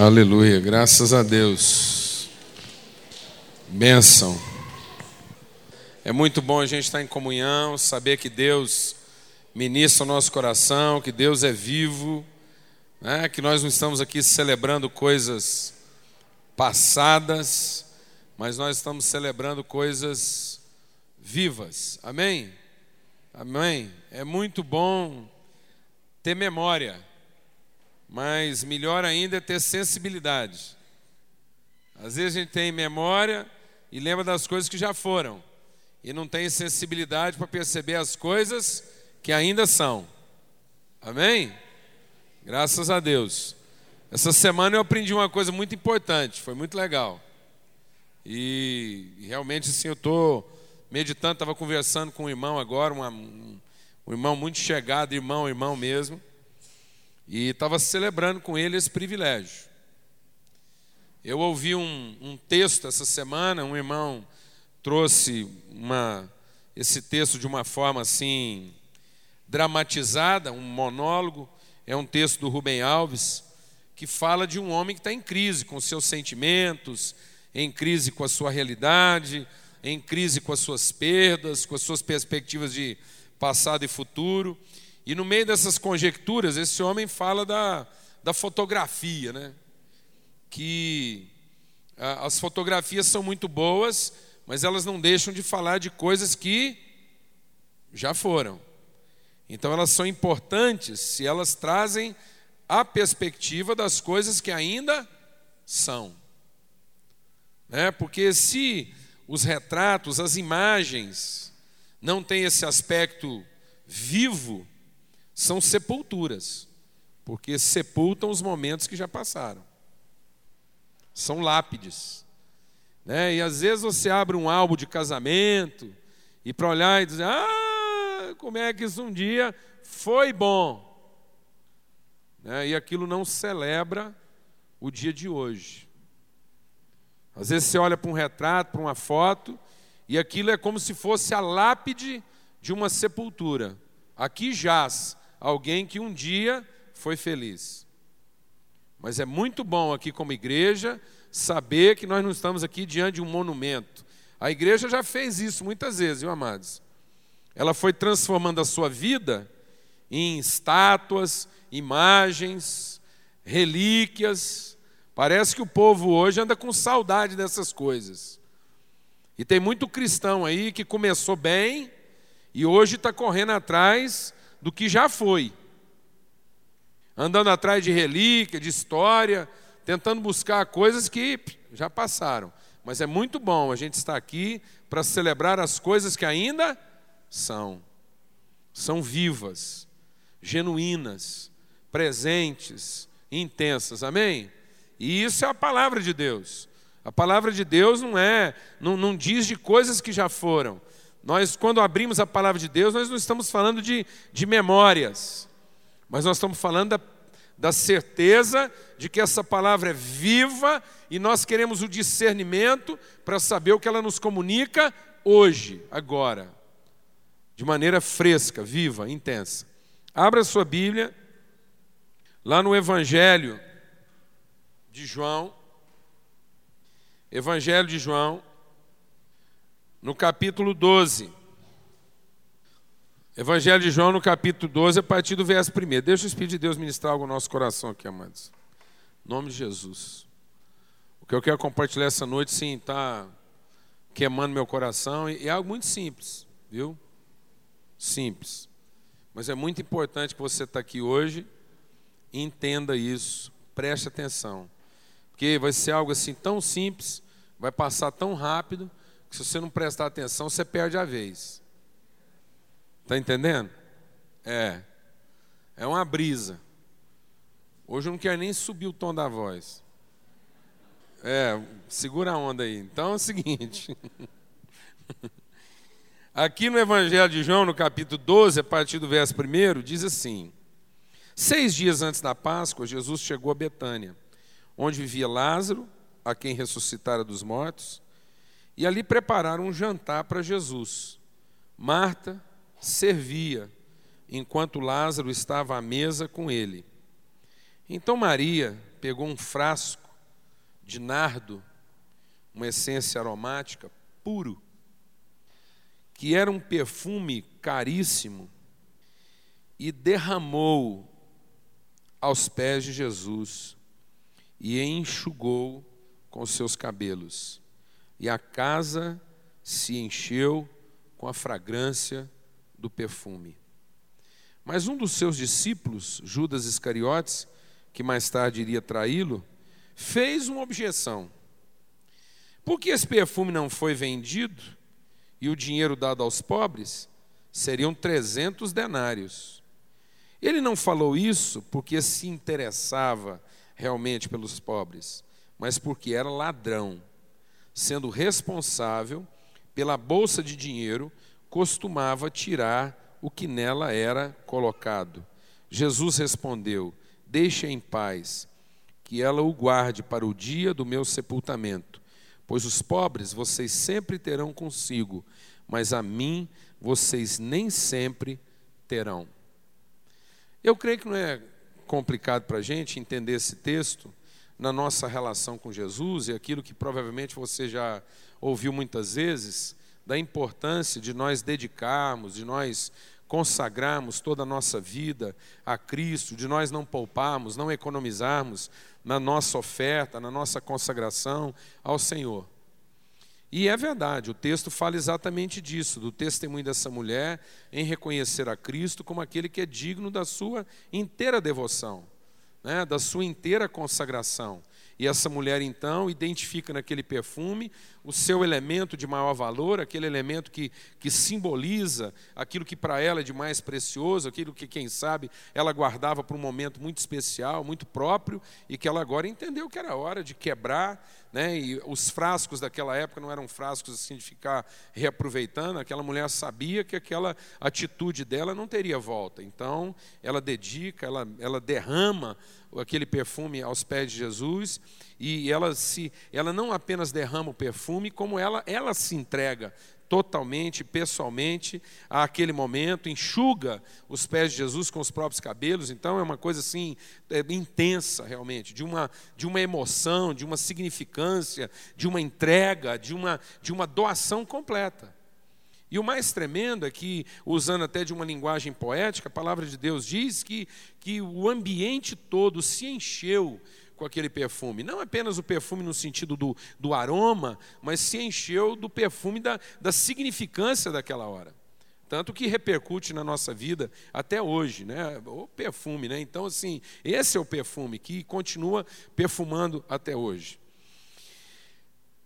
Aleluia, graças a Deus. Bênção. É muito bom a gente estar em comunhão, saber que Deus ministra o nosso coração, que Deus é vivo, né? que nós não estamos aqui celebrando coisas passadas, mas nós estamos celebrando coisas vivas. Amém? Amém? É muito bom ter memória mas melhor ainda é ter sensibilidade. Às vezes a gente tem memória e lembra das coisas que já foram, e não tem sensibilidade para perceber as coisas que ainda são. Amém? Graças a Deus. Essa semana eu aprendi uma coisa muito importante, foi muito legal. E realmente assim eu estou meditando, estava conversando com um irmão agora, um, um irmão muito chegado, irmão, irmão mesmo. E estava celebrando com ele esse privilégio. Eu ouvi um, um, texto essa semana, um irmão trouxe uma, esse texto de uma forma assim dramatizada, um monólogo. É um texto do Rubem Alves que fala de um homem que está em crise com seus sentimentos, em crise com a sua realidade, em crise com as suas perdas, com as suas perspectivas de passado e futuro. E no meio dessas conjecturas, esse homem fala da, da fotografia, né? Que a, as fotografias são muito boas, mas elas não deixam de falar de coisas que já foram. Então elas são importantes se elas trazem a perspectiva das coisas que ainda são. Né? Porque se os retratos, as imagens, não têm esse aspecto vivo, são sepulturas, porque sepultam os momentos que já passaram. São lápides. Né? E às vezes você abre um álbum de casamento e para olhar e dizer: Ah, como é que isso um dia foi bom. Né? E aquilo não celebra o dia de hoje. Às vezes você olha para um retrato, para uma foto, e aquilo é como se fosse a lápide de uma sepultura. Aqui jaz alguém que um dia foi feliz. Mas é muito bom aqui como igreja saber que nós não estamos aqui diante de um monumento. A igreja já fez isso muitas vezes, viu, amados? Ela foi transformando a sua vida em estátuas, imagens, relíquias. Parece que o povo hoje anda com saudade dessas coisas. E tem muito cristão aí que começou bem e hoje está correndo atrás do que já foi. Andando atrás de relíquia, de história, tentando buscar coisas que já passaram. Mas é muito bom a gente estar aqui para celebrar as coisas que ainda são. São vivas, genuínas, presentes, intensas. Amém? E isso é a palavra de Deus. A palavra de Deus não é, não, não diz de coisas que já foram, nós, quando abrimos a palavra de Deus, nós não estamos falando de, de memórias, mas nós estamos falando da, da certeza de que essa palavra é viva e nós queremos o discernimento para saber o que ela nos comunica hoje, agora, de maneira fresca, viva, intensa. Abra sua Bíblia, lá no Evangelho de João, Evangelho de João, no capítulo 12. Evangelho de João, no capítulo 12, a partir do verso 1. Deixa o Espírito de Deus ministrar algo no nosso coração aqui, amados. Em nome de Jesus. O que eu quero compartilhar essa noite, sim, está queimando meu coração. E é algo muito simples, viu? Simples. Mas é muito importante que você está aqui hoje entenda isso. Preste atenção. Porque vai ser algo assim tão simples, vai passar tão rápido se você não prestar atenção, você perde a vez. Está entendendo? É. É uma brisa. Hoje eu não quero nem subir o tom da voz. É, segura a onda aí. Então é o seguinte. Aqui no Evangelho de João, no capítulo 12, a partir do verso 1, diz assim: Seis dias antes da Páscoa, Jesus chegou a Betânia, onde vivia Lázaro, a quem ressuscitara dos mortos e ali prepararam um jantar para Jesus. Marta servia, enquanto Lázaro estava à mesa com ele. Então Maria pegou um frasco de nardo, uma essência aromática puro, que era um perfume caríssimo, e derramou aos pés de Jesus e enxugou com seus cabelos. E a casa se encheu com a fragrância do perfume. Mas um dos seus discípulos, Judas Iscariotes, que mais tarde iria traí-lo, fez uma objeção. Por que esse perfume não foi vendido e o dinheiro dado aos pobres? Seriam 300 denários. Ele não falou isso porque se interessava realmente pelos pobres, mas porque era ladrão, sendo responsável pela bolsa de dinheiro, costumava tirar o que nela era colocado. Jesus respondeu: Deixe em paz, que ela o guarde para o dia do meu sepultamento, pois os pobres vocês sempre terão consigo, mas a mim vocês nem sempre terão. Eu creio que não é complicado para a gente entender esse texto na nossa relação com Jesus e aquilo que provavelmente você já ouviu muitas vezes, da importância de nós dedicarmos, de nós consagrarmos toda a nossa vida a Cristo, de nós não pouparmos, não economizarmos na nossa oferta, na nossa consagração ao Senhor. E é verdade, o texto fala exatamente disso, do testemunho dessa mulher em reconhecer a Cristo como aquele que é digno da sua inteira devoção, né, da sua inteira consagração. E essa mulher então identifica naquele perfume o seu elemento de maior valor, aquele elemento que, que simboliza aquilo que para ela é de mais precioso, aquilo que, quem sabe, ela guardava para um momento muito especial, muito próprio, e que ela agora entendeu que era hora de quebrar. Né? E os frascos daquela época não eram frascos assim de ficar reaproveitando, aquela mulher sabia que aquela atitude dela não teria volta. Então, ela dedica, ela, ela derrama aquele perfume aos pés de Jesus e ela se ela não apenas derrama o perfume, como ela ela se entrega totalmente, pessoalmente, àquele momento, enxuga os pés de Jesus com os próprios cabelos. Então é uma coisa assim é, intensa realmente, de uma de uma emoção, de uma significância, de uma entrega, de uma de uma doação completa. E o mais tremendo é que, usando até de uma linguagem poética, a palavra de Deus diz que, que o ambiente todo se encheu com aquele perfume. Não apenas o perfume no sentido do, do aroma, mas se encheu do perfume da, da significância daquela hora. Tanto que repercute na nossa vida até hoje, né? O perfume, né? Então, assim, esse é o perfume que continua perfumando até hoje.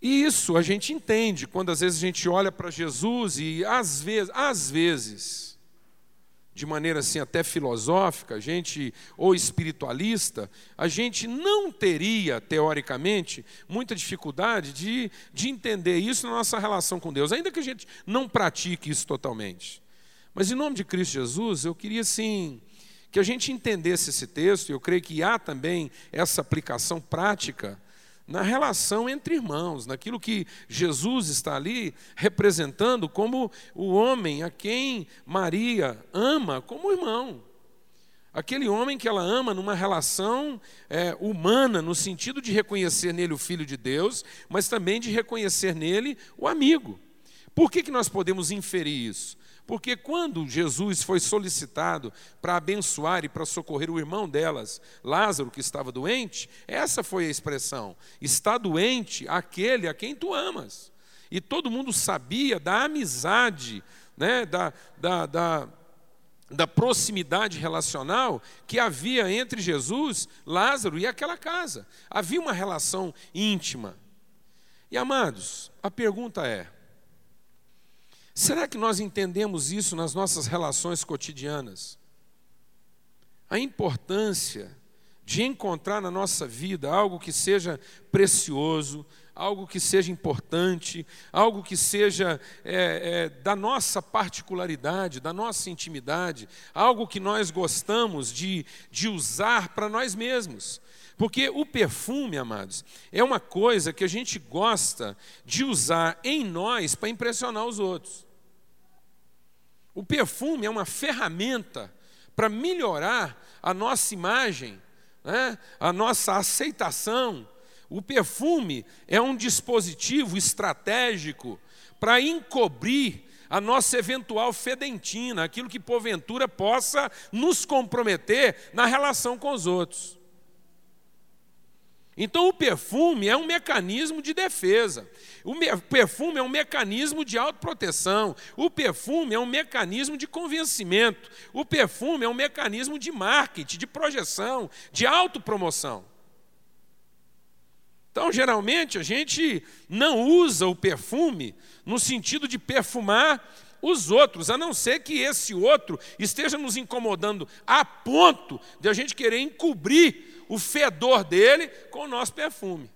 E isso a gente entende quando às vezes a gente olha para Jesus e às vezes, às vezes, de maneira assim até filosófica, a gente ou espiritualista, a gente não teria teoricamente muita dificuldade de, de entender isso na nossa relação com Deus, ainda que a gente não pratique isso totalmente. Mas em nome de Cristo Jesus, eu queria sim que a gente entendesse esse texto, e eu creio que há também essa aplicação prática na relação entre irmãos, naquilo que Jesus está ali representando como o homem a quem Maria ama como irmão. Aquele homem que ela ama numa relação é, humana, no sentido de reconhecer nele o Filho de Deus, mas também de reconhecer nele o amigo. Por que, que nós podemos inferir isso? Porque quando Jesus foi solicitado para abençoar e para socorrer o irmão delas, Lázaro, que estava doente, essa foi a expressão: está doente aquele a quem tu amas. E todo mundo sabia da amizade, né, da, da, da, da proximidade relacional que havia entre Jesus, Lázaro e aquela casa. Havia uma relação íntima. E amados, a pergunta é: Será que nós entendemos isso nas nossas relações cotidianas? A importância de encontrar na nossa vida algo que seja precioso, algo que seja importante, algo que seja é, é, da nossa particularidade, da nossa intimidade, algo que nós gostamos de, de usar para nós mesmos. Porque o perfume, amados, é uma coisa que a gente gosta de usar em nós para impressionar os outros. O perfume é uma ferramenta para melhorar a nossa imagem né, a nossa aceitação. O perfume é um dispositivo estratégico para encobrir a nossa eventual fedentina, aquilo que porventura possa nos comprometer na relação com os outros. Então, o perfume é um mecanismo de defesa, o perfume é um mecanismo de autoproteção, o perfume é um mecanismo de convencimento, o perfume é um mecanismo de marketing, de projeção, de autopromoção. Então, geralmente, a gente não usa o perfume no sentido de perfumar os outros, a não ser que esse outro esteja nos incomodando a ponto de a gente querer encobrir o fedor dele com o nosso perfume.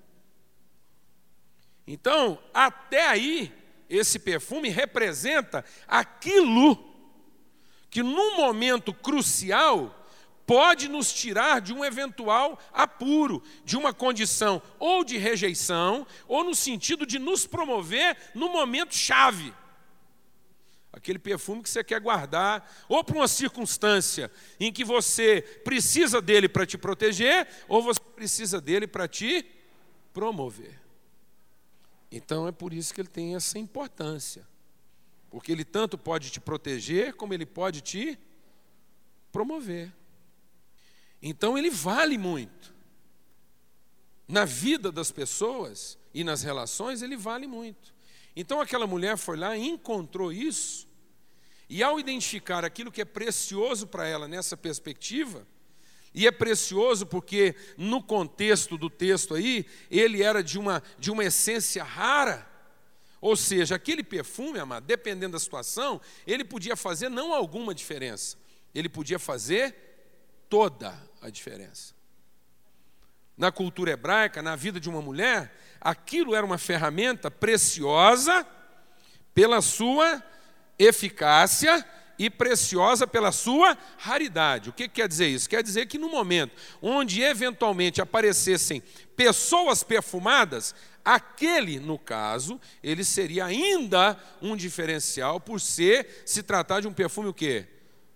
Então, até aí, esse perfume representa aquilo que, num momento crucial, pode nos tirar de um eventual apuro, de uma condição ou de rejeição, ou no sentido de nos promover no momento chave. Aquele perfume que você quer guardar, ou para uma circunstância em que você precisa dele para te proteger, ou você precisa dele para te promover. Então é por isso que ele tem essa importância. Porque ele tanto pode te proteger, como ele pode te promover. Então ele vale muito. Na vida das pessoas e nas relações, ele vale muito. Então aquela mulher foi lá e encontrou isso e ao identificar aquilo que é precioso para ela nessa perspectiva, e é precioso porque no contexto do texto aí, ele era de uma, de uma essência rara. Ou seja, aquele perfume, amado, dependendo da situação, ele podia fazer não alguma diferença, ele podia fazer toda a diferença. Na cultura hebraica, na vida de uma mulher, aquilo era uma ferramenta preciosa pela sua eficácia e preciosa pela sua raridade. O que quer dizer isso? Quer dizer que no momento onde eventualmente aparecessem pessoas perfumadas, aquele, no caso, ele seria ainda um diferencial por ser se tratar de um perfume o quê?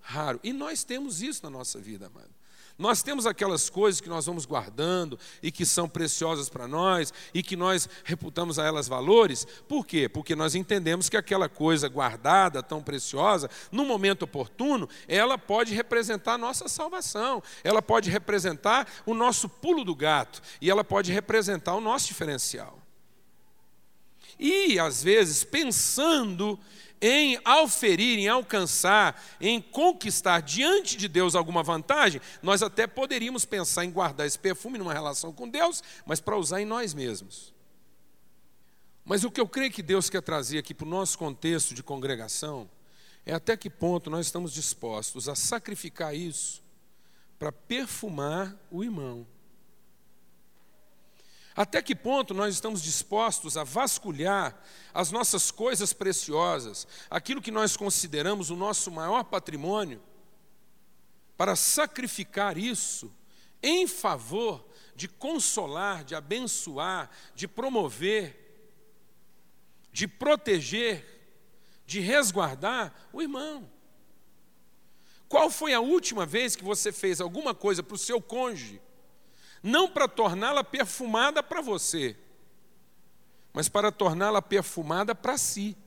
Raro. E nós temos isso na nossa vida, amado. Nós temos aquelas coisas que nós vamos guardando e que são preciosas para nós e que nós reputamos a elas valores. Por quê? Porque nós entendemos que aquela coisa guardada, tão preciosa, no momento oportuno, ela pode representar a nossa salvação, ela pode representar o nosso pulo do gato e ela pode representar o nosso diferencial. E, às vezes, pensando em auferir, em alcançar, em conquistar diante de Deus alguma vantagem, nós até poderíamos pensar em guardar esse perfume numa relação com Deus, mas para usar em nós mesmos. Mas o que eu creio que Deus quer trazer aqui para o nosso contexto de congregação é até que ponto nós estamos dispostos a sacrificar isso para perfumar o irmão. Até que ponto nós estamos dispostos a vasculhar as nossas coisas preciosas, aquilo que nós consideramos o nosso maior patrimônio, para sacrificar isso em favor de consolar, de abençoar, de promover, de proteger, de resguardar o irmão? Qual foi a última vez que você fez alguma coisa para o seu cônjuge? Não para torná-la perfumada para você, mas para torná-la perfumada para si.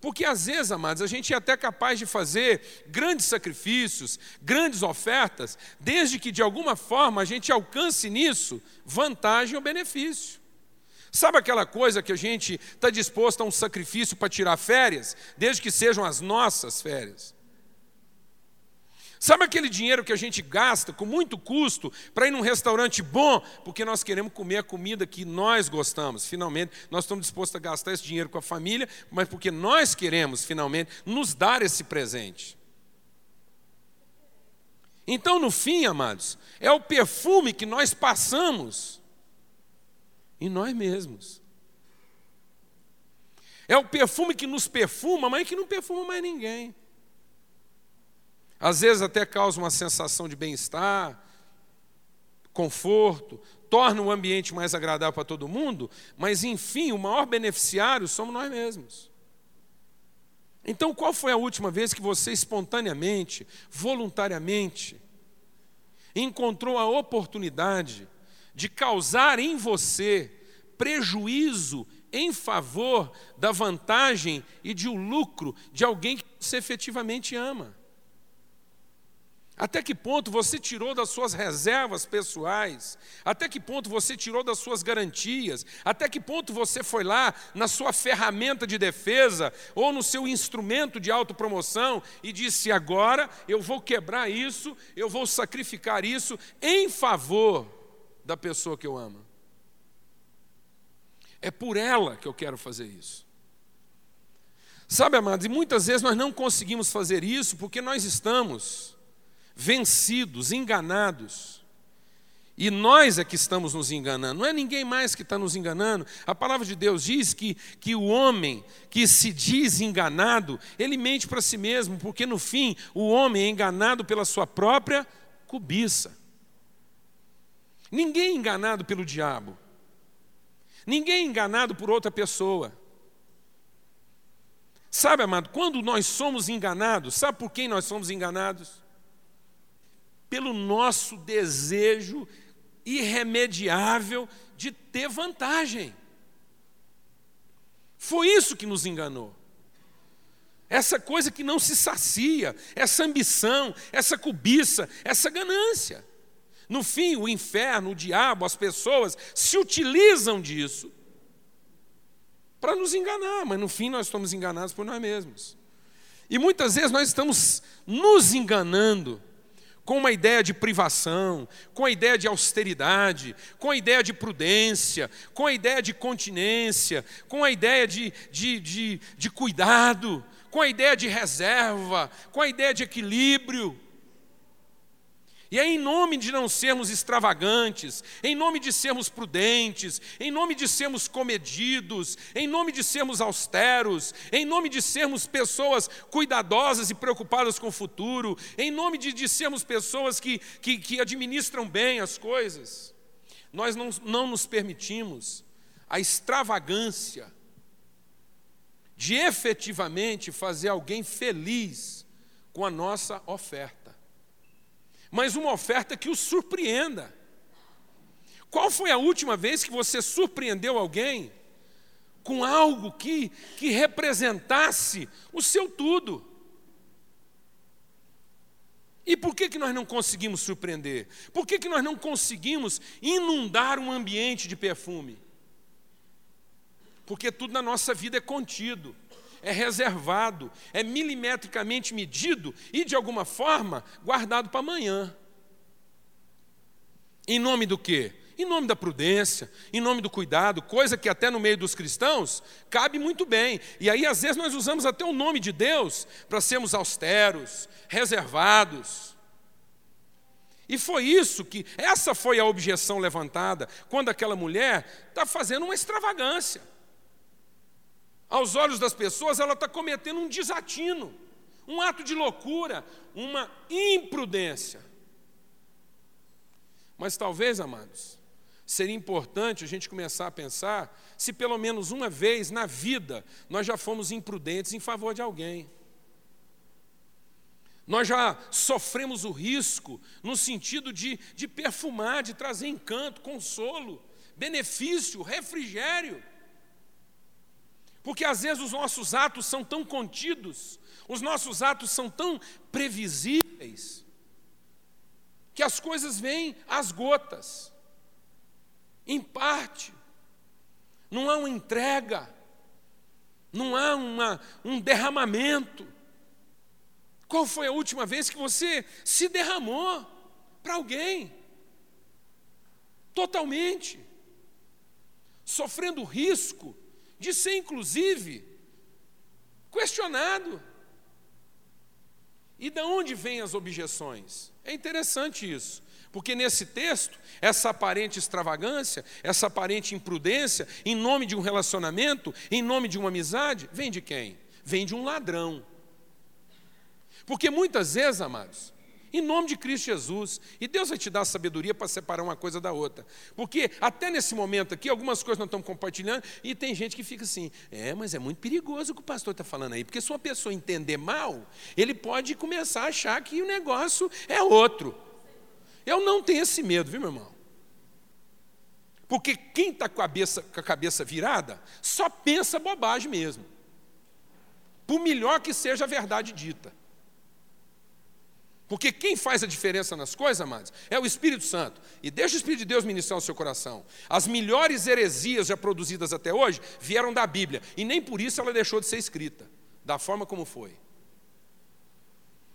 Porque às vezes, amados, a gente é até capaz de fazer grandes sacrifícios, grandes ofertas, desde que de alguma forma a gente alcance nisso vantagem ou benefício. Sabe aquela coisa que a gente está disposto a um sacrifício para tirar férias, desde que sejam as nossas férias? Sabe aquele dinheiro que a gente gasta com muito custo para ir num restaurante bom, porque nós queremos comer a comida que nós gostamos? Finalmente, nós estamos dispostos a gastar esse dinheiro com a família, mas porque nós queremos, finalmente, nos dar esse presente. Então, no fim, amados, é o perfume que nós passamos em nós mesmos. É o perfume que nos perfuma, mas que não perfuma mais ninguém. Às vezes até causa uma sensação de bem-estar, conforto, torna o ambiente mais agradável para todo mundo, mas enfim, o maior beneficiário somos nós mesmos. Então, qual foi a última vez que você espontaneamente, voluntariamente, encontrou a oportunidade de causar em você prejuízo em favor da vantagem e de um lucro de alguém que você efetivamente ama. Até que ponto você tirou das suas reservas pessoais? Até que ponto você tirou das suas garantias? Até que ponto você foi lá na sua ferramenta de defesa ou no seu instrumento de autopromoção e disse: agora eu vou quebrar isso, eu vou sacrificar isso em favor da pessoa que eu amo? É por ela que eu quero fazer isso. Sabe, amados, e muitas vezes nós não conseguimos fazer isso porque nós estamos vencidos, enganados. E nós é que estamos nos enganando, não é ninguém mais que está nos enganando. A palavra de Deus diz que, que o homem que se diz enganado, ele mente para si mesmo, porque no fim o homem é enganado pela sua própria cobiça. Ninguém é enganado pelo diabo, ninguém é enganado por outra pessoa. Sabe, amado, quando nós somos enganados, sabe por quem nós somos enganados? Pelo nosso desejo irremediável de ter vantagem. Foi isso que nos enganou. Essa coisa que não se sacia, essa ambição, essa cobiça, essa ganância. No fim, o inferno, o diabo, as pessoas se utilizam disso para nos enganar, mas no fim nós estamos enganados por nós mesmos. E muitas vezes nós estamos nos enganando com uma ideia de privação, com a ideia de austeridade, com a ideia de prudência, com a ideia de continência, com a ideia de, de, de, de cuidado, com a ideia de reserva, com a ideia de equilíbrio. E é em nome de não sermos extravagantes, em nome de sermos prudentes, em nome de sermos comedidos, em nome de sermos austeros, em nome de sermos pessoas cuidadosas e preocupadas com o futuro, em nome de, de sermos pessoas que, que, que administram bem as coisas, nós não, não nos permitimos a extravagância de efetivamente fazer alguém feliz com a nossa oferta mas uma oferta que o surpreenda. Qual foi a última vez que você surpreendeu alguém com algo que, que representasse o seu tudo? E por que, que nós não conseguimos surpreender? Por que, que nós não conseguimos inundar um ambiente de perfume? Porque tudo na nossa vida é contido é reservado, é milimetricamente medido e, de alguma forma, guardado para amanhã. Em nome do quê? Em nome da prudência, em nome do cuidado, coisa que até no meio dos cristãos cabe muito bem. E aí, às vezes, nós usamos até o nome de Deus para sermos austeros, reservados. E foi isso que, essa foi a objeção levantada quando aquela mulher está fazendo uma extravagância. Aos olhos das pessoas, ela está cometendo um desatino, um ato de loucura, uma imprudência. Mas talvez, amados, seria importante a gente começar a pensar se pelo menos uma vez na vida nós já fomos imprudentes em favor de alguém. Nós já sofremos o risco no sentido de, de perfumar, de trazer encanto, consolo, benefício, refrigério porque às vezes os nossos atos são tão contidos, os nossos atos são tão previsíveis, que as coisas vêm às gotas, em parte. Não há uma entrega, não há uma, um derramamento. Qual foi a última vez que você se derramou para alguém? Totalmente. Sofrendo risco de ser, inclusive, questionado. E de onde vêm as objeções? É interessante isso, porque nesse texto, essa aparente extravagância, essa aparente imprudência, em nome de um relacionamento, em nome de uma amizade, vem de quem? Vem de um ladrão. Porque muitas vezes, amados, em nome de Cristo Jesus. E Deus vai te dar sabedoria para separar uma coisa da outra. Porque até nesse momento aqui, algumas coisas nós estamos compartilhando, e tem gente que fica assim: é, mas é muito perigoso o que o pastor está falando aí. Porque se uma pessoa entender mal, ele pode começar a achar que o negócio é outro. Eu não tenho esse medo, viu, meu irmão? Porque quem está com, com a cabeça virada só pensa bobagem mesmo. Por melhor que seja a verdade dita. Porque quem faz a diferença nas coisas, amados, é o Espírito Santo. E deixa o Espírito de Deus ministrar o seu coração. As melhores heresias já produzidas até hoje vieram da Bíblia. E nem por isso ela deixou de ser escrita, da forma como foi.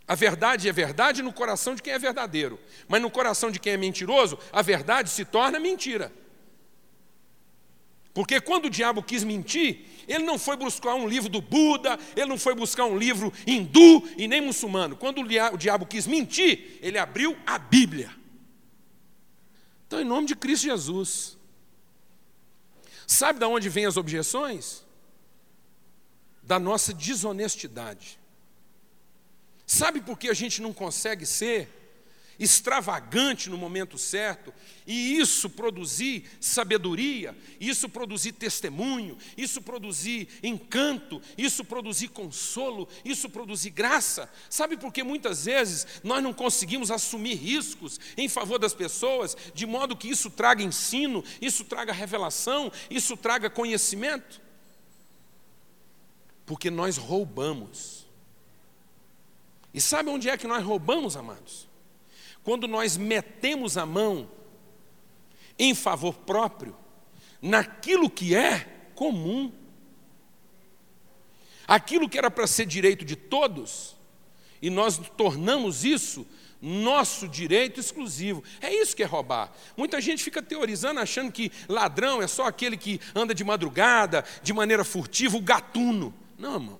A verdade é verdade no coração de quem é verdadeiro. Mas no coração de quem é mentiroso, a verdade se torna mentira. Porque quando o diabo quis mentir, ele não foi buscar um livro do Buda, ele não foi buscar um livro hindu e nem muçulmano. Quando o diabo quis mentir, ele abriu a Bíblia. Então, em nome de Cristo Jesus. Sabe de onde vêm as objeções? Da nossa desonestidade. Sabe por que a gente não consegue ser extravagante no momento certo, e isso produzir sabedoria, isso produzir testemunho, isso produzir encanto, isso produzir consolo, isso produzir graça. Sabe por que muitas vezes nós não conseguimos assumir riscos em favor das pessoas, de modo que isso traga ensino, isso traga revelação, isso traga conhecimento? Porque nós roubamos. E sabe onde é que nós roubamos, amados? Quando nós metemos a mão em favor próprio, naquilo que é comum, aquilo que era para ser direito de todos, e nós tornamos isso nosso direito exclusivo. É isso que é roubar. Muita gente fica teorizando, achando que ladrão é só aquele que anda de madrugada, de maneira furtiva, o gatuno. Não, irmão.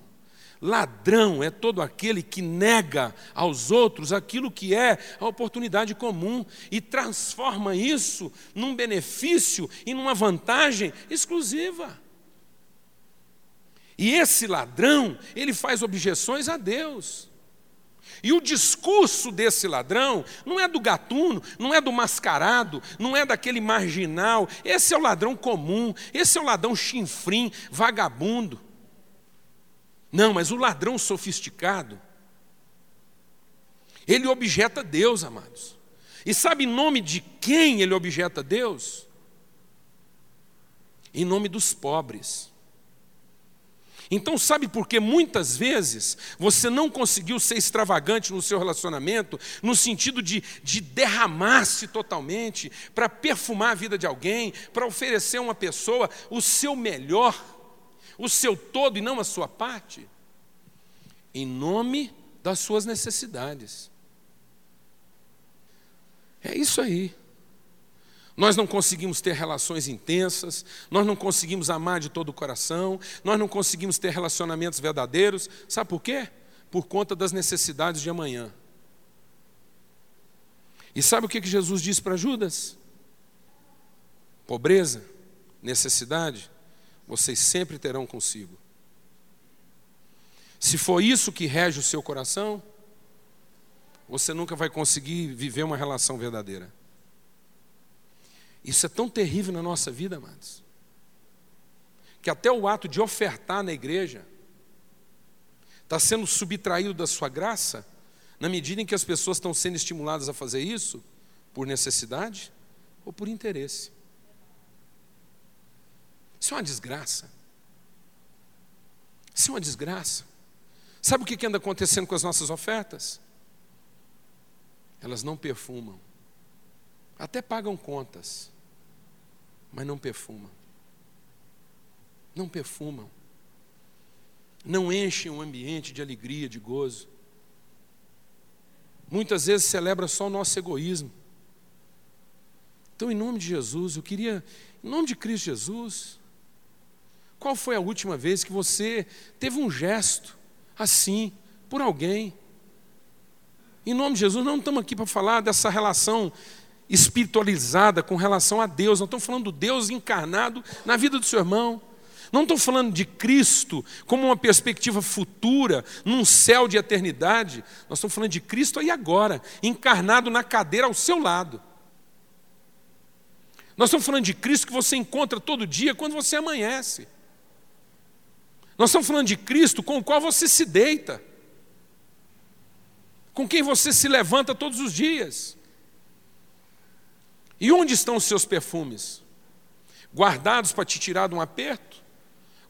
Ladrão é todo aquele que nega aos outros aquilo que é a oportunidade comum e transforma isso num benefício e numa vantagem exclusiva. E esse ladrão, ele faz objeções a Deus. E o discurso desse ladrão não é do gatuno, não é do mascarado, não é daquele marginal. Esse é o ladrão comum, esse é o ladrão chinfrim, vagabundo. Não, mas o ladrão sofisticado, ele objeta Deus, amados. E sabe em nome de quem ele objeta Deus? Em nome dos pobres. Então, sabe por que muitas vezes você não conseguiu ser extravagante no seu relacionamento, no sentido de, de derramar-se totalmente, para perfumar a vida de alguém, para oferecer a uma pessoa o seu melhor? O seu todo e não a sua parte, em nome das suas necessidades. É isso aí. Nós não conseguimos ter relações intensas, nós não conseguimos amar de todo o coração, nós não conseguimos ter relacionamentos verdadeiros. Sabe por quê? Por conta das necessidades de amanhã. E sabe o que Jesus disse para Judas? Pobreza, necessidade, vocês sempre terão consigo. Se for isso que rege o seu coração, você nunca vai conseguir viver uma relação verdadeira. Isso é tão terrível na nossa vida, amados, que até o ato de ofertar na igreja está sendo subtraído da sua graça, na medida em que as pessoas estão sendo estimuladas a fazer isso por necessidade ou por interesse. Isso é uma desgraça. Isso é uma desgraça. Sabe o que anda acontecendo com as nossas ofertas? Elas não perfumam. Até pagam contas, mas não perfumam. Não perfumam. Não enchem o ambiente de alegria, de gozo. Muitas vezes celebra só o nosso egoísmo. Então, em nome de Jesus, eu queria, em nome de Cristo Jesus, qual foi a última vez que você teve um gesto assim por alguém? Em nome de Jesus, não estamos aqui para falar dessa relação espiritualizada com relação a Deus, não estamos falando do Deus encarnado na vida do seu irmão. Não estou falando de Cristo como uma perspectiva futura, num céu de eternidade. Nós estamos falando de Cristo aí agora, encarnado na cadeira ao seu lado. Nós estamos falando de Cristo que você encontra todo dia quando você amanhece. Nós estamos falando de Cristo com o qual você se deita, com quem você se levanta todos os dias. E onde estão os seus perfumes? Guardados para te tirar de um aperto?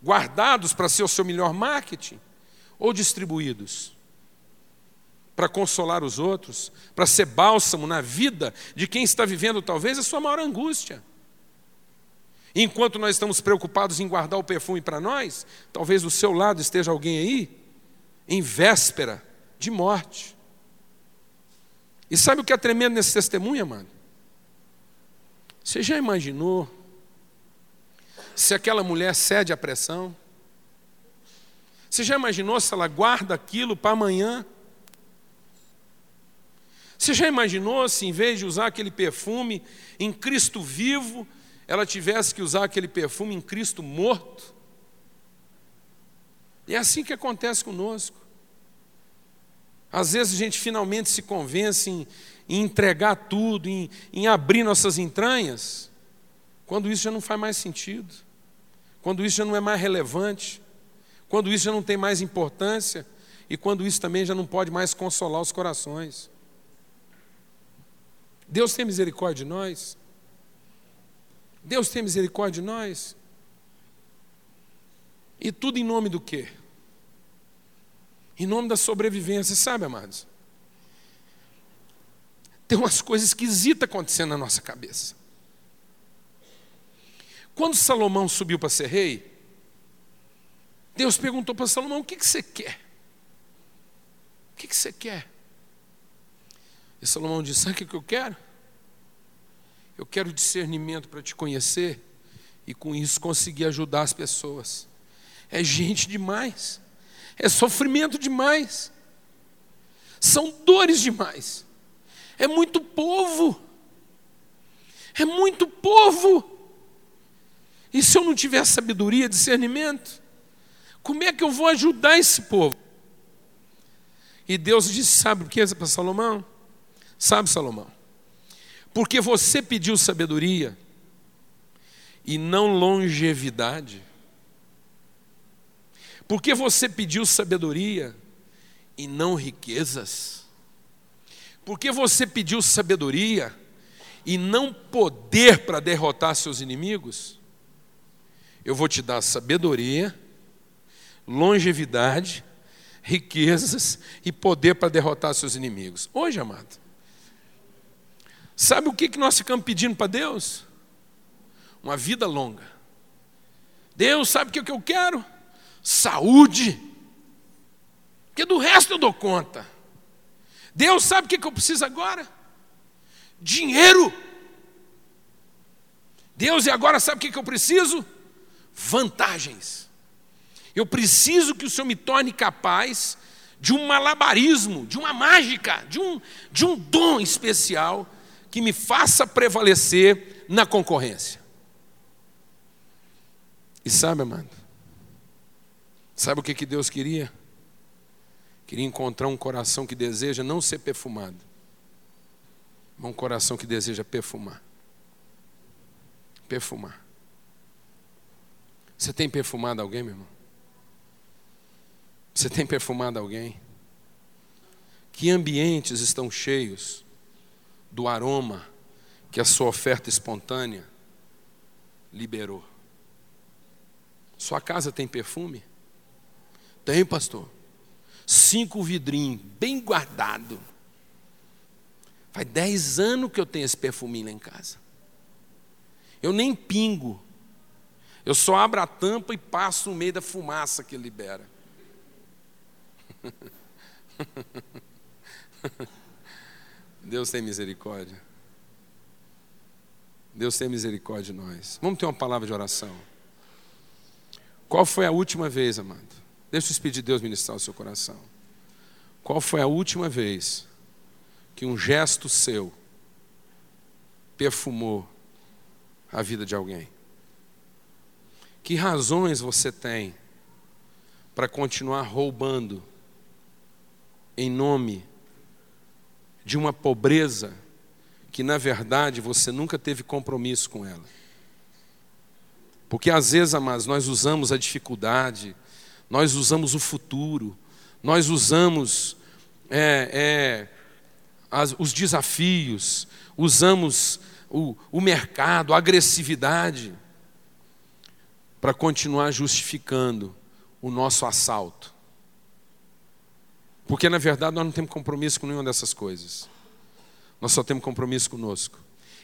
Guardados para ser o seu melhor marketing? Ou distribuídos? Para consolar os outros? Para ser bálsamo na vida de quem está vivendo talvez a sua maior angústia? Enquanto nós estamos preocupados em guardar o perfume para nós, talvez do seu lado esteja alguém aí em véspera de morte. E sabe o que é tremendo nesse testemunho, amado? Você já imaginou se aquela mulher cede à pressão? Você já imaginou se ela guarda aquilo para amanhã? Você já imaginou se, em vez de usar aquele perfume em Cristo vivo, ela tivesse que usar aquele perfume em Cristo morto? E é assim que acontece conosco. Às vezes a gente finalmente se convence em, em entregar tudo, em, em abrir nossas entranhas, quando isso já não faz mais sentido, quando isso já não é mais relevante, quando isso já não tem mais importância e quando isso também já não pode mais consolar os corações. Deus tem misericórdia de nós. Deus tem misericórdia de nós. E tudo em nome do quê? Em nome da sobrevivência, sabe, amados? Tem umas coisas esquisitas acontecendo na nossa cabeça. Quando Salomão subiu para ser rei, Deus perguntou para Salomão: o que, que você quer? O que, que você quer? E Salomão disse: sabe o que eu quero? Eu quero discernimento para te conhecer e com isso conseguir ajudar as pessoas. É gente demais é sofrimento demais, são dores demais, é muito povo, é muito povo. E se eu não tiver sabedoria, discernimento, como é que eu vou ajudar esse povo? E Deus disse: Sabe o que é para Salomão? Sabe, Salomão? Porque você pediu sabedoria e não longevidade. Porque você pediu sabedoria e não riquezas? Porque você pediu sabedoria e não poder para derrotar seus inimigos? Eu vou te dar sabedoria, longevidade, riquezas e poder para derrotar seus inimigos. Hoje, amado, sabe o que nós ficamos pedindo para Deus? Uma vida longa. Deus sabe o que eu quero? saúde, porque do resto eu dou conta. Deus sabe o que eu preciso agora? Dinheiro. Deus, e agora sabe o que eu preciso? Vantagens. Eu preciso que o Senhor me torne capaz de um malabarismo, de uma mágica, de um, de um dom especial que me faça prevalecer na concorrência. E sabe, amado, Sabe o que, que Deus queria? Queria encontrar um coração que deseja não ser perfumado, mas um coração que deseja perfumar. Perfumar. Você tem perfumado alguém, meu irmão? Você tem perfumado alguém? Que ambientes estão cheios do aroma que a sua oferta espontânea liberou? Sua casa tem perfume? Tem, pastor. Cinco vidrinhos, bem guardado. Faz dez anos que eu tenho esse perfuminho lá em casa. Eu nem pingo. Eu só abro a tampa e passo no meio da fumaça que libera. Deus tem misericórdia. Deus tem misericórdia de nós. Vamos ter uma palavra de oração. Qual foi a última vez, amado? Deixa Espírito de Deus ministrar o seu coração. Qual foi a última vez que um gesto seu perfumou a vida de alguém? Que razões você tem para continuar roubando em nome de uma pobreza que, na verdade, você nunca teve compromisso com ela? Porque às vezes, amados, nós usamos a dificuldade, nós usamos o futuro, nós usamos é, é, as, os desafios, usamos o, o mercado, a agressividade, para continuar justificando o nosso assalto. Porque na verdade nós não temos compromisso com nenhuma dessas coisas. Nós só temos compromisso conosco.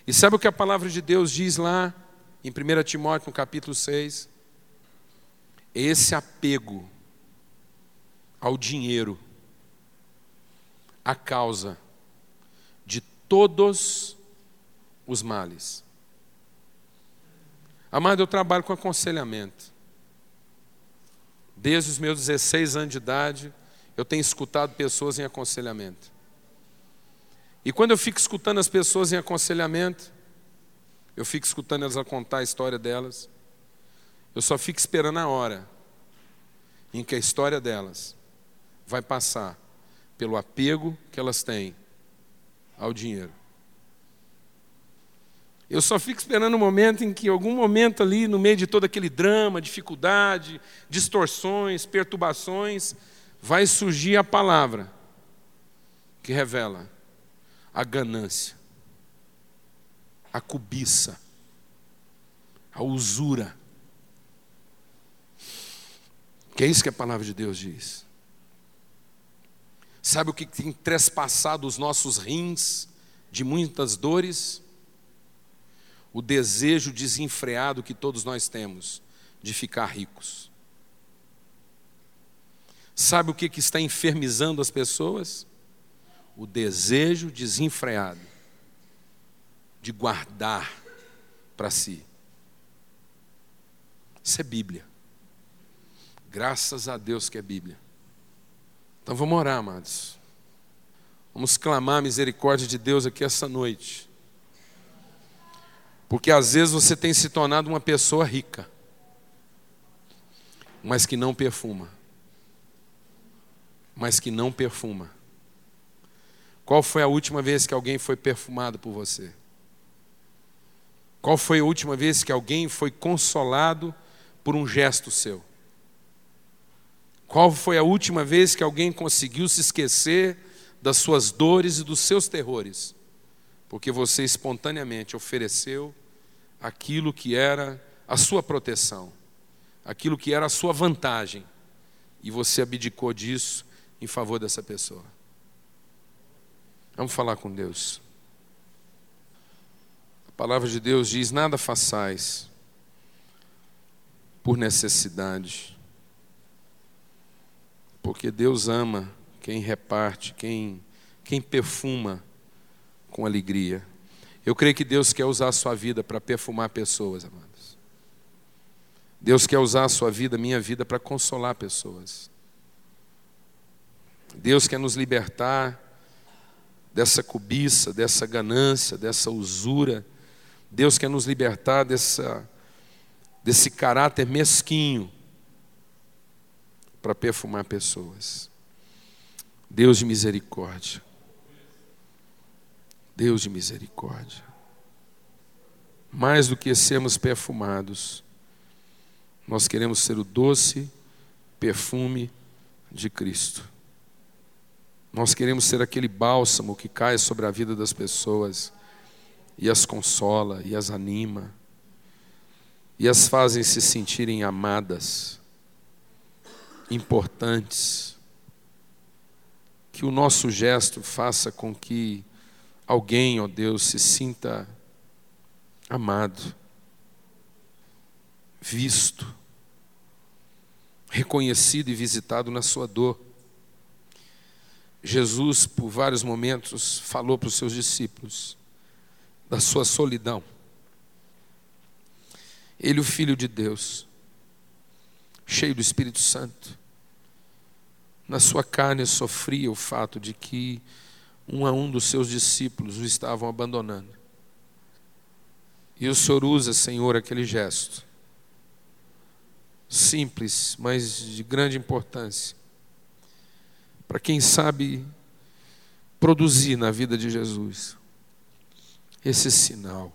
E sabe o que a palavra de Deus diz lá em 1 Timóteo, no capítulo 6? Esse apego ao dinheiro, a causa de todos os males. Amado, eu trabalho com aconselhamento. Desde os meus 16 anos de idade, eu tenho escutado pessoas em aconselhamento. E quando eu fico escutando as pessoas em aconselhamento, eu fico escutando elas a contar a história delas, eu só fico esperando a hora em que a história delas vai passar pelo apego que elas têm ao dinheiro. Eu só fico esperando o momento em que, algum momento ali, no meio de todo aquele drama, dificuldade, distorções, perturbações, vai surgir a palavra que revela a ganância, a cobiça, a usura. Que é isso que a palavra de Deus diz. Sabe o que tem trespassado os nossos rins de muitas dores? O desejo desenfreado que todos nós temos de ficar ricos. Sabe o que, que está enfermizando as pessoas? O desejo desenfreado de guardar para si. Isso é Bíblia. Graças a Deus que é Bíblia. Então vamos orar, amados. Vamos clamar a misericórdia de Deus aqui essa noite. Porque às vezes você tem se tornado uma pessoa rica, mas que não perfuma. Mas que não perfuma. Qual foi a última vez que alguém foi perfumado por você? Qual foi a última vez que alguém foi consolado por um gesto seu? Qual foi a última vez que alguém conseguiu se esquecer das suas dores e dos seus terrores? Porque você espontaneamente ofereceu aquilo que era a sua proteção, aquilo que era a sua vantagem, e você abdicou disso em favor dessa pessoa. Vamos falar com Deus. A palavra de Deus diz: nada façais por necessidade porque Deus ama quem reparte, quem, quem perfuma com alegria. Eu creio que Deus quer usar a sua vida para perfumar pessoas, amados. Deus quer usar a sua vida, minha vida, para consolar pessoas. Deus quer nos libertar dessa cobiça, dessa ganância, dessa usura. Deus quer nos libertar dessa, desse caráter mesquinho para perfumar pessoas. Deus de misericórdia. Deus de misericórdia. Mais do que sermos perfumados, nós queremos ser o doce perfume de Cristo. Nós queremos ser aquele bálsamo que cai sobre a vida das pessoas e as consola e as anima e as fazem se sentirem amadas importantes. Que o nosso gesto faça com que alguém, ó Deus, se sinta amado, visto, reconhecido e visitado na sua dor. Jesus, por vários momentos, falou para os seus discípulos da sua solidão. Ele, o Filho de Deus, cheio do Espírito Santo, na sua carne sofria o fato de que um a um dos seus discípulos o estavam abandonando. E o Senhor usa, Senhor, aquele gesto, simples, mas de grande importância, para quem sabe produzir na vida de Jesus esse sinal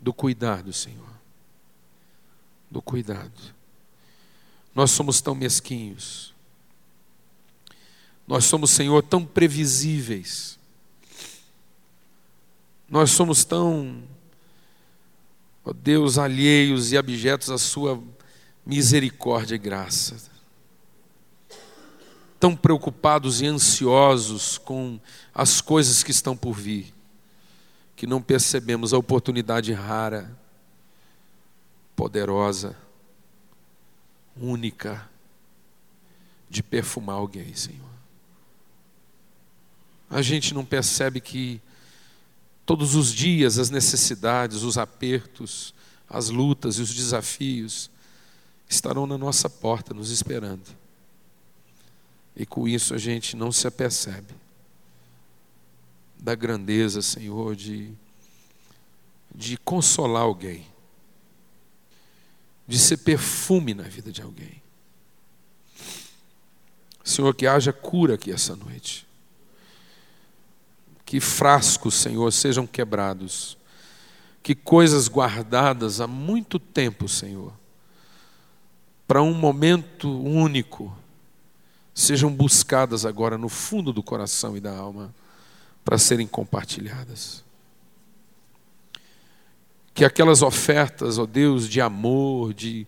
do cuidado, Senhor, do cuidado. Nós somos tão mesquinhos. Nós somos, Senhor, tão previsíveis. Nós somos tão, ó Deus, alheios e abjetos à Sua misericórdia e graça. Tão preocupados e ansiosos com as coisas que estão por vir, que não percebemos a oportunidade rara, poderosa, única, de perfumar alguém, Senhor. A gente não percebe que todos os dias as necessidades, os apertos, as lutas e os desafios estarão na nossa porta nos esperando. E com isso a gente não se apercebe da grandeza, Senhor, de, de consolar alguém, de ser perfume na vida de alguém. Senhor, que haja cura aqui essa noite. Que frascos, Senhor, sejam quebrados. Que coisas guardadas há muito tempo, Senhor, para um momento único, sejam buscadas agora no fundo do coração e da alma para serem compartilhadas. Que aquelas ofertas, ó Deus, de amor, de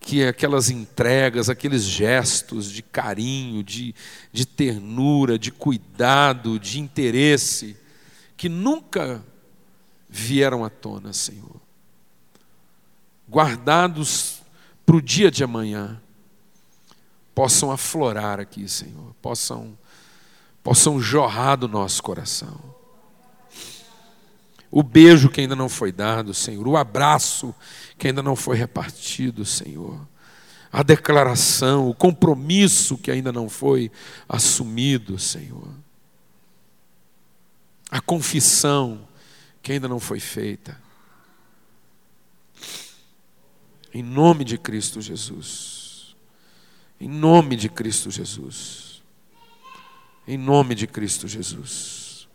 que aquelas entregas, aqueles gestos de carinho, de, de ternura, de cuidado, de interesse, que nunca vieram à tona, Senhor, guardados para o dia de amanhã, possam aflorar aqui, Senhor, possam, possam jorrar do nosso coração. O beijo que ainda não foi dado, Senhor, o abraço que ainda não foi repartido, Senhor. A declaração, o compromisso que ainda não foi assumido, Senhor. A confissão que ainda não foi feita. Em nome de Cristo Jesus. Em nome de Cristo Jesus. Em nome de Cristo Jesus.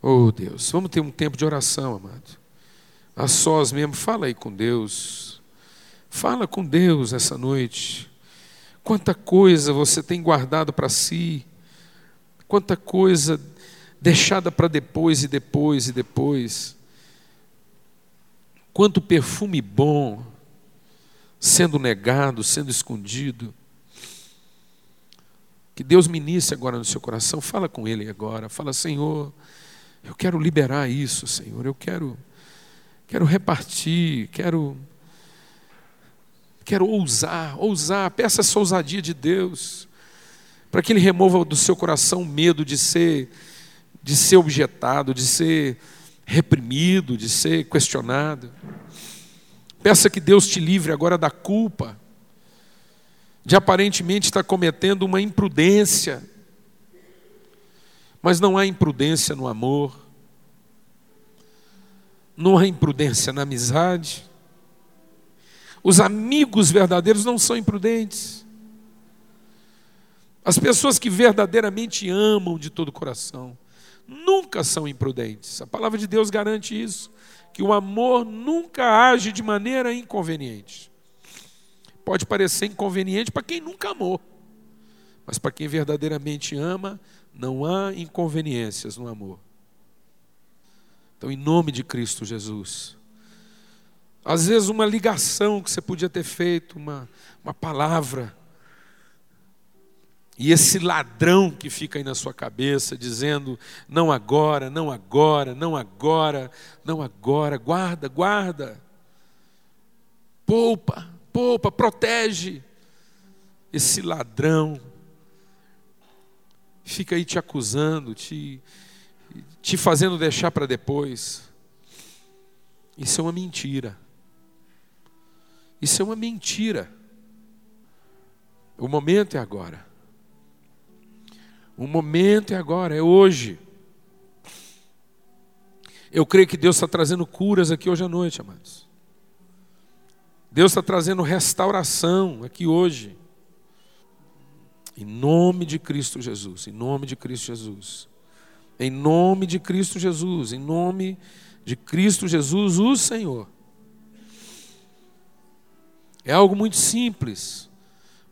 Oh Deus, vamos ter um tempo de oração, amado a sós mesmo, fala aí com Deus. Fala com Deus essa noite. Quanta coisa você tem guardado para si, quanta coisa deixada para depois e depois e depois. Quanto perfume bom sendo negado, sendo escondido. Que Deus ministre agora no seu coração, fala com Ele agora, fala, Senhor, eu quero liberar isso, Senhor, eu quero quero repartir, quero quero ousar, ousar, peça essa ousadia de Deus, para que Ele remova do seu coração o medo de ser, de ser objetado, de ser reprimido, de ser questionado. Peça que Deus te livre agora da culpa, de aparentemente estar cometendo uma imprudência, mas não há imprudência no amor não há imprudência na amizade. Os amigos verdadeiros não são imprudentes. As pessoas que verdadeiramente amam de todo o coração nunca são imprudentes. A palavra de Deus garante isso, que o amor nunca age de maneira inconveniente. Pode parecer inconveniente para quem nunca amou, mas para quem verdadeiramente ama, não há inconveniências no amor. Então, em nome de Cristo Jesus. Às vezes, uma ligação que você podia ter feito, uma, uma palavra. E esse ladrão que fica aí na sua cabeça, dizendo: não agora, não agora, não agora, não agora, guarda, guarda. Poupa, poupa, protege. Esse ladrão fica aí te acusando, te, te fazendo deixar para depois. Isso é uma mentira. Isso é uma mentira. O momento é agora. O momento é agora, é hoje. Eu creio que Deus está trazendo curas aqui hoje à noite, amados. Deus está trazendo restauração aqui hoje. Em nome de Cristo Jesus, em nome de Cristo Jesus. Em nome de Cristo Jesus, em nome de Cristo Jesus, o Senhor. É algo muito simples,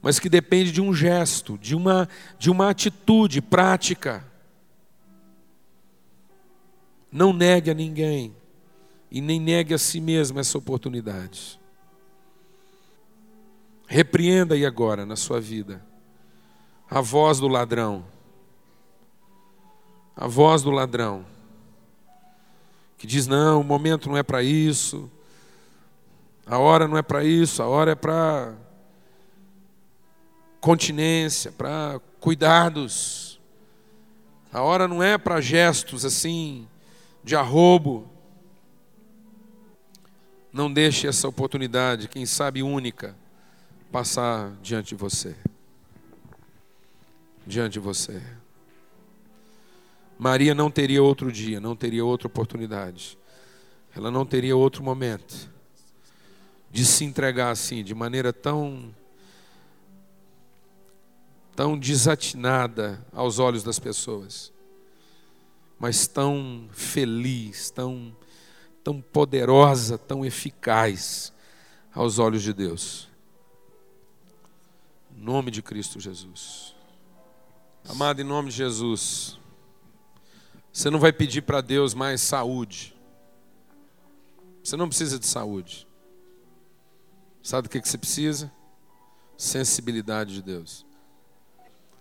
mas que depende de um gesto, de uma, de uma atitude prática. Não negue a ninguém e nem negue a si mesmo essa oportunidade. Repreenda aí agora na sua vida a voz do ladrão. A voz do ladrão que diz: não, o momento não é para isso, a hora não é para isso, a hora é para continência, para cuidados. A hora não é para gestos assim de arrobo. Não deixe essa oportunidade, quem sabe única, passar diante de você. Diante de você. Maria não teria outro dia, não teria outra oportunidade. Ela não teria outro momento de se entregar assim, de maneira tão tão desatinada aos olhos das pessoas, mas tão feliz, tão tão poderosa, tão eficaz aos olhos de Deus. Em nome de Cristo Jesus. Amado, em nome de Jesus, você não vai pedir para Deus mais saúde. Você não precisa de saúde. Sabe do que você precisa? Sensibilidade de Deus.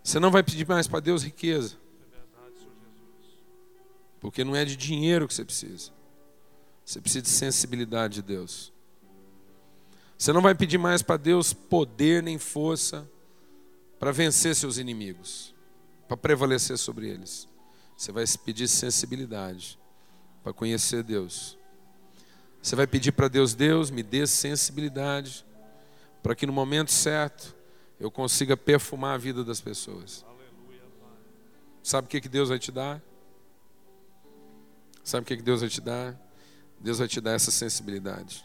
Você não vai pedir mais para Deus riqueza. Porque não é de dinheiro que você precisa. Você precisa de sensibilidade de Deus. Você não vai pedir mais para Deus poder nem força para vencer seus inimigos, para prevalecer sobre eles. Você vai pedir sensibilidade para conhecer Deus. Você vai pedir para Deus, Deus, me dê sensibilidade para que no momento certo eu consiga perfumar a vida das pessoas. Sabe o que Deus vai te dar? Sabe o que Deus vai te dar? Deus vai te dar essa sensibilidade.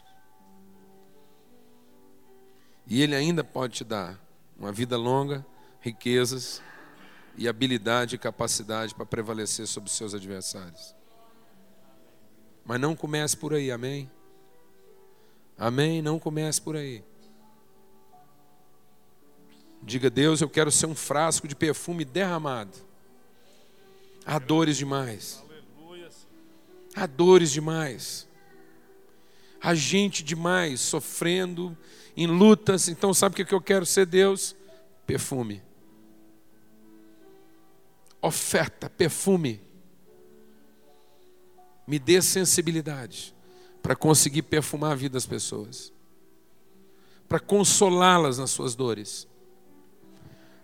E Ele ainda pode te dar uma vida longa, riquezas e habilidade e capacidade para prevalecer sobre os seus adversários. Mas não comece por aí, amém? Amém? Não comece por aí. Diga, Deus, eu quero ser um frasco de perfume derramado. Há dores demais. Há dores demais a gente demais sofrendo em lutas. Então, sabe o que eu quero ser Deus? Perfume. Oferta, perfume. Me dê sensibilidade para conseguir perfumar a vida das pessoas, para consolá-las nas suas dores,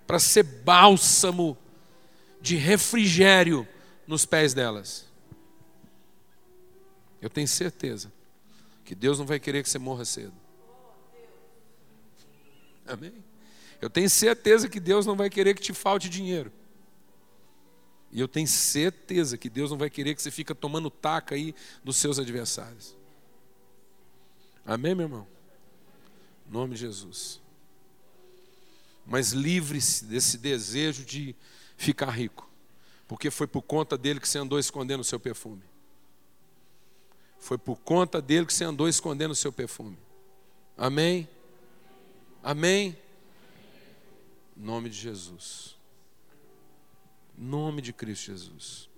para ser bálsamo de refrigério nos pés delas. Eu tenho certeza que Deus não vai querer que você morra cedo. Amém? Eu tenho certeza que Deus não vai querer que te falte dinheiro. E eu tenho certeza que Deus não vai querer que você fique tomando taca aí dos seus adversários. Amém, meu irmão? Em nome de Jesus. Mas livre-se desse desejo de ficar rico. Porque foi por conta dele que você andou escondendo o seu perfume. Foi por conta dele que você andou escondendo o seu perfume. Amém? Amém? Em nome de Jesus. Em nome de Cristo Jesus.